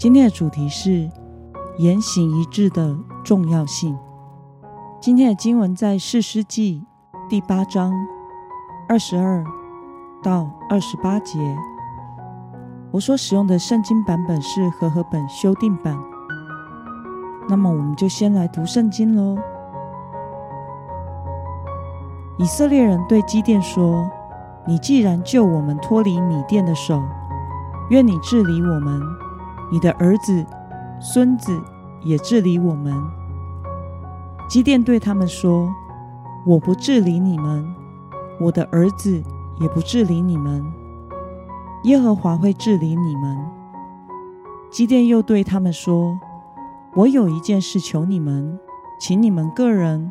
今天的主题是言行一致的重要性。今天的经文在四诗记第八章二十二到二十八节。我所使用的圣经版本是和合本修订版。那么，我们就先来读圣经喽。以色列人对基甸说：“你既然救我们脱离米甸的手，愿你治理我们。”你的儿子、孙子也治理我们。基甸对他们说：“我不治理你们，我的儿子也不治理你们。耶和华会治理你们。”基甸又对他们说：“我有一件事求你们，请你们个人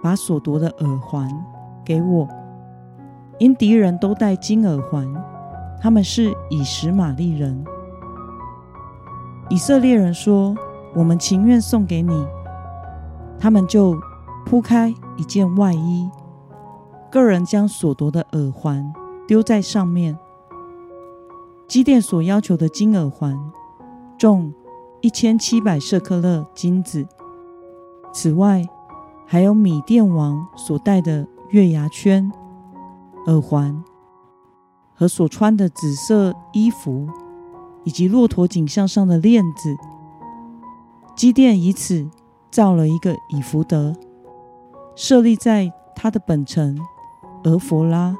把所夺的耳环给我，因敌人都戴金耳环，他们是以实玛利人。”以色列人说：“我们情愿送给你。”他们就铺开一件外衣，个人将所夺的耳环丢在上面。基甸所要求的金耳环重一千七百舍克勒金子，此外还有米甸王所戴的月牙圈、耳环和所穿的紫色衣服。以及骆驼颈项上的链子，基甸以此造了一个以弗德，设立在他的本城俄弗拉。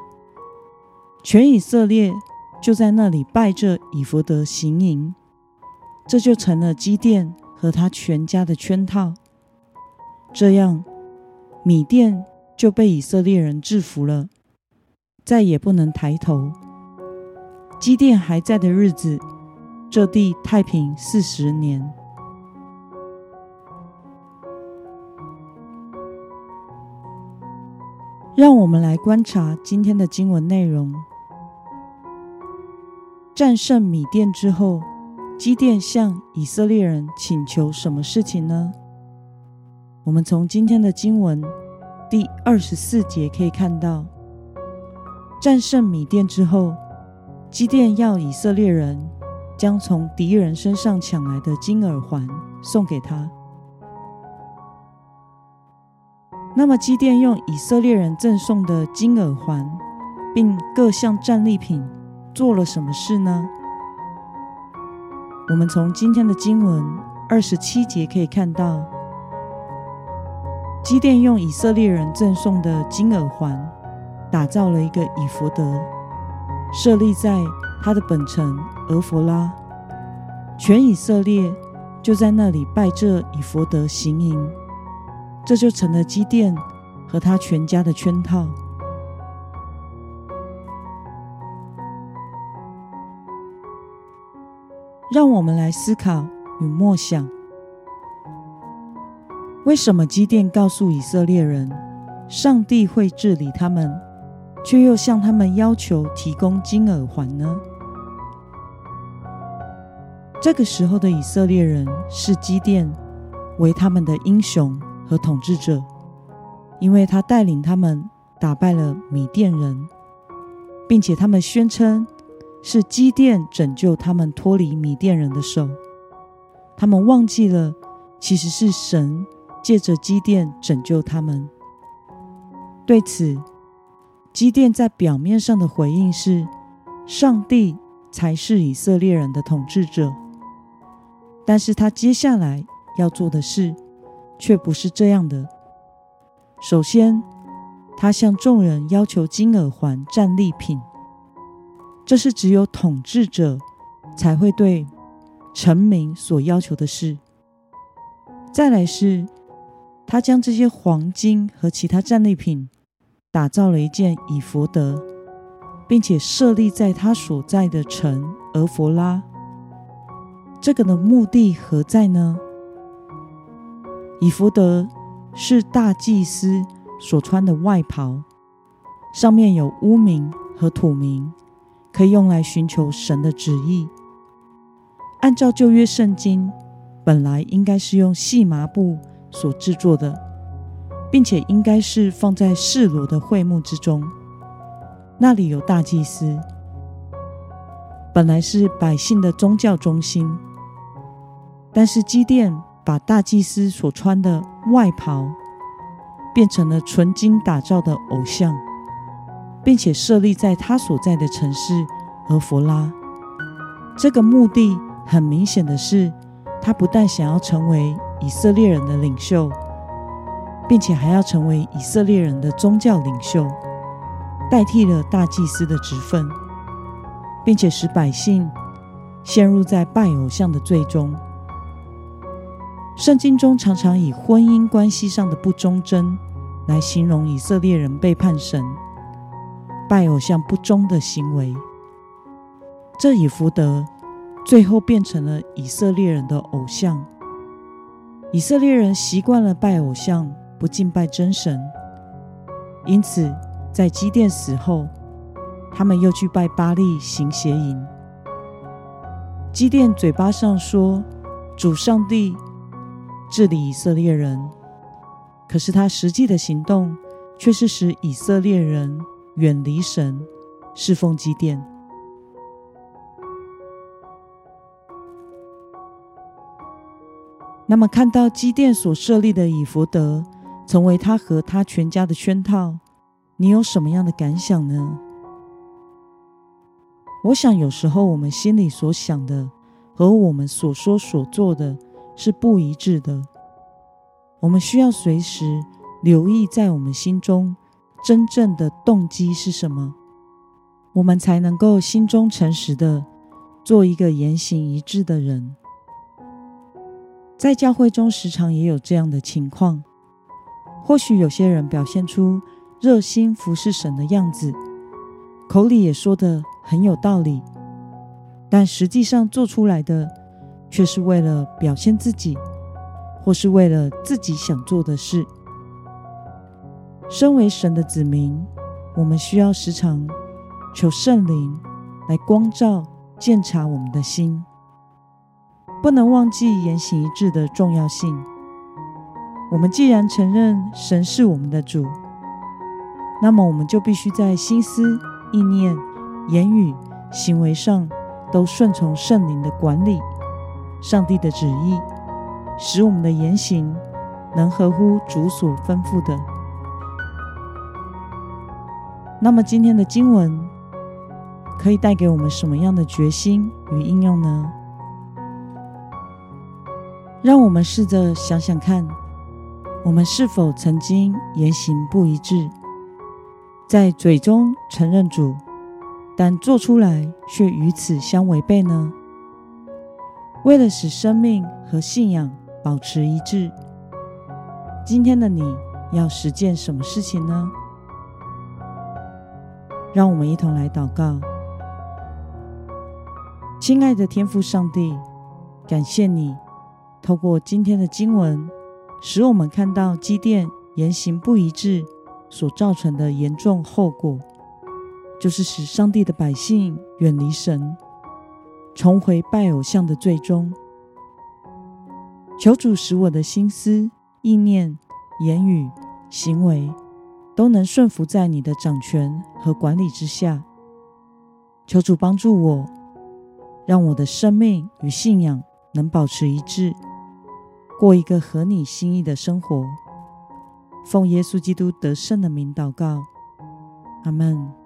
全以色列就在那里拜这以弗德行营，这就成了基甸和他全家的圈套。这样，米甸就被以色列人制服了，再也不能抬头。基甸还在的日子。这地太平四十年。让我们来观察今天的经文内容。战胜米甸之后，基甸向以色列人请求什么事情呢？我们从今天的经文第二十四节可以看到，战胜米甸之后，基甸要以色列人。将从敌人身上抢来的金耳环送给他。那么，基甸用以色列人赠送的金耳环，并各项战利品做了什么事呢？我们从今天的经文二十七节可以看到，基甸用以色列人赠送的金耳环，打造了一个以弗德，设立在。他的本城俄弗拉，全以色列就在那里拜这以弗德行营，这就成了基甸和他全家的圈套。让我们来思考与默想：为什么基甸告诉以色列人，上帝会治理他们，却又向他们要求提供金耳环呢？这个时候的以色列人视基甸为他们的英雄和统治者，因为他带领他们打败了米甸人，并且他们宣称是基甸拯救他们脱离米甸人的手。他们忘记了，其实是神借着基甸拯救他们。对此，基甸在表面上的回应是：上帝才是以色列人的统治者。但是他接下来要做的事，却不是这样的。首先，他向众人要求金耳环战利品，这是只有统治者才会对臣民所要求的事。再来是，他将这些黄金和其他战利品打造了一件以弗德，并且设立在他所在的城俄佛拉。这个的目的何在呢？以福德是大祭司所穿的外袍，上面有污名和土名，可以用来寻求神的旨意。按照旧约圣经，本来应该是用细麻布所制作的，并且应该是放在示罗的会幕之中，那里有大祭司，本来是百姓的宗教中心。但是基甸把大祭司所穿的外袍变成了纯金打造的偶像，并且设立在他所在的城市俄弗拉。这个目的很明显的是，他不但想要成为以色列人的领袖，并且还要成为以色列人的宗教领袖，代替了大祭司的职分，并且使百姓陷入在拜偶像的罪中。圣经中常常以婚姻关系上的不忠贞来形容以色列人背叛神、拜偶像不忠的行为。这以福德最后变成了以色列人的偶像。以色列人习惯了拜偶像，不敬拜真神，因此在基甸死后，他们又去拜巴利行邪淫。基甸嘴巴上说：“主上帝。”治理以色列人，可是他实际的行动却是使以色列人远离神，侍奉基殿。那么，看到基殿所设立的以福德成为他和他全家的圈套，你有什么样的感想呢？我想，有时候我们心里所想的和我们所说所做的。是不一致的。我们需要随时留意，在我们心中真正的动机是什么，我们才能够心中诚实的做一个言行一致的人。在教会中，时常也有这样的情况。或许有些人表现出热心服侍神的样子，口里也说的很有道理，但实际上做出来的。却是为了表现自己，或是为了自己想做的事。身为神的子民，我们需要时常求圣灵来光照、鉴察我们的心，不能忘记言行一致的重要性。我们既然承认神是我们的主，那么我们就必须在心思、意念、言语、行为上都顺从圣灵的管理。上帝的旨意，使我们的言行能合乎主所吩咐的。那么，今天的经文可以带给我们什么样的决心与应用呢？让我们试着想想看，我们是否曾经言行不一致，在嘴中承认主，但做出来却与此相违背呢？为了使生命和信仰保持一致，今天的你要实践什么事情呢？让我们一同来祷告。亲爱的天父上帝，感谢你透过今天的经文，使我们看到积淀言行不一致所造成的严重后果，就是使上帝的百姓远离神。重回拜偶像的最终，求主使我的心思、意念、言语、行为都能顺服在你的掌权和管理之下。求主帮助我，让我的生命与信仰能保持一致，过一个合你心意的生活。奉耶稣基督得胜的名祷告，阿门。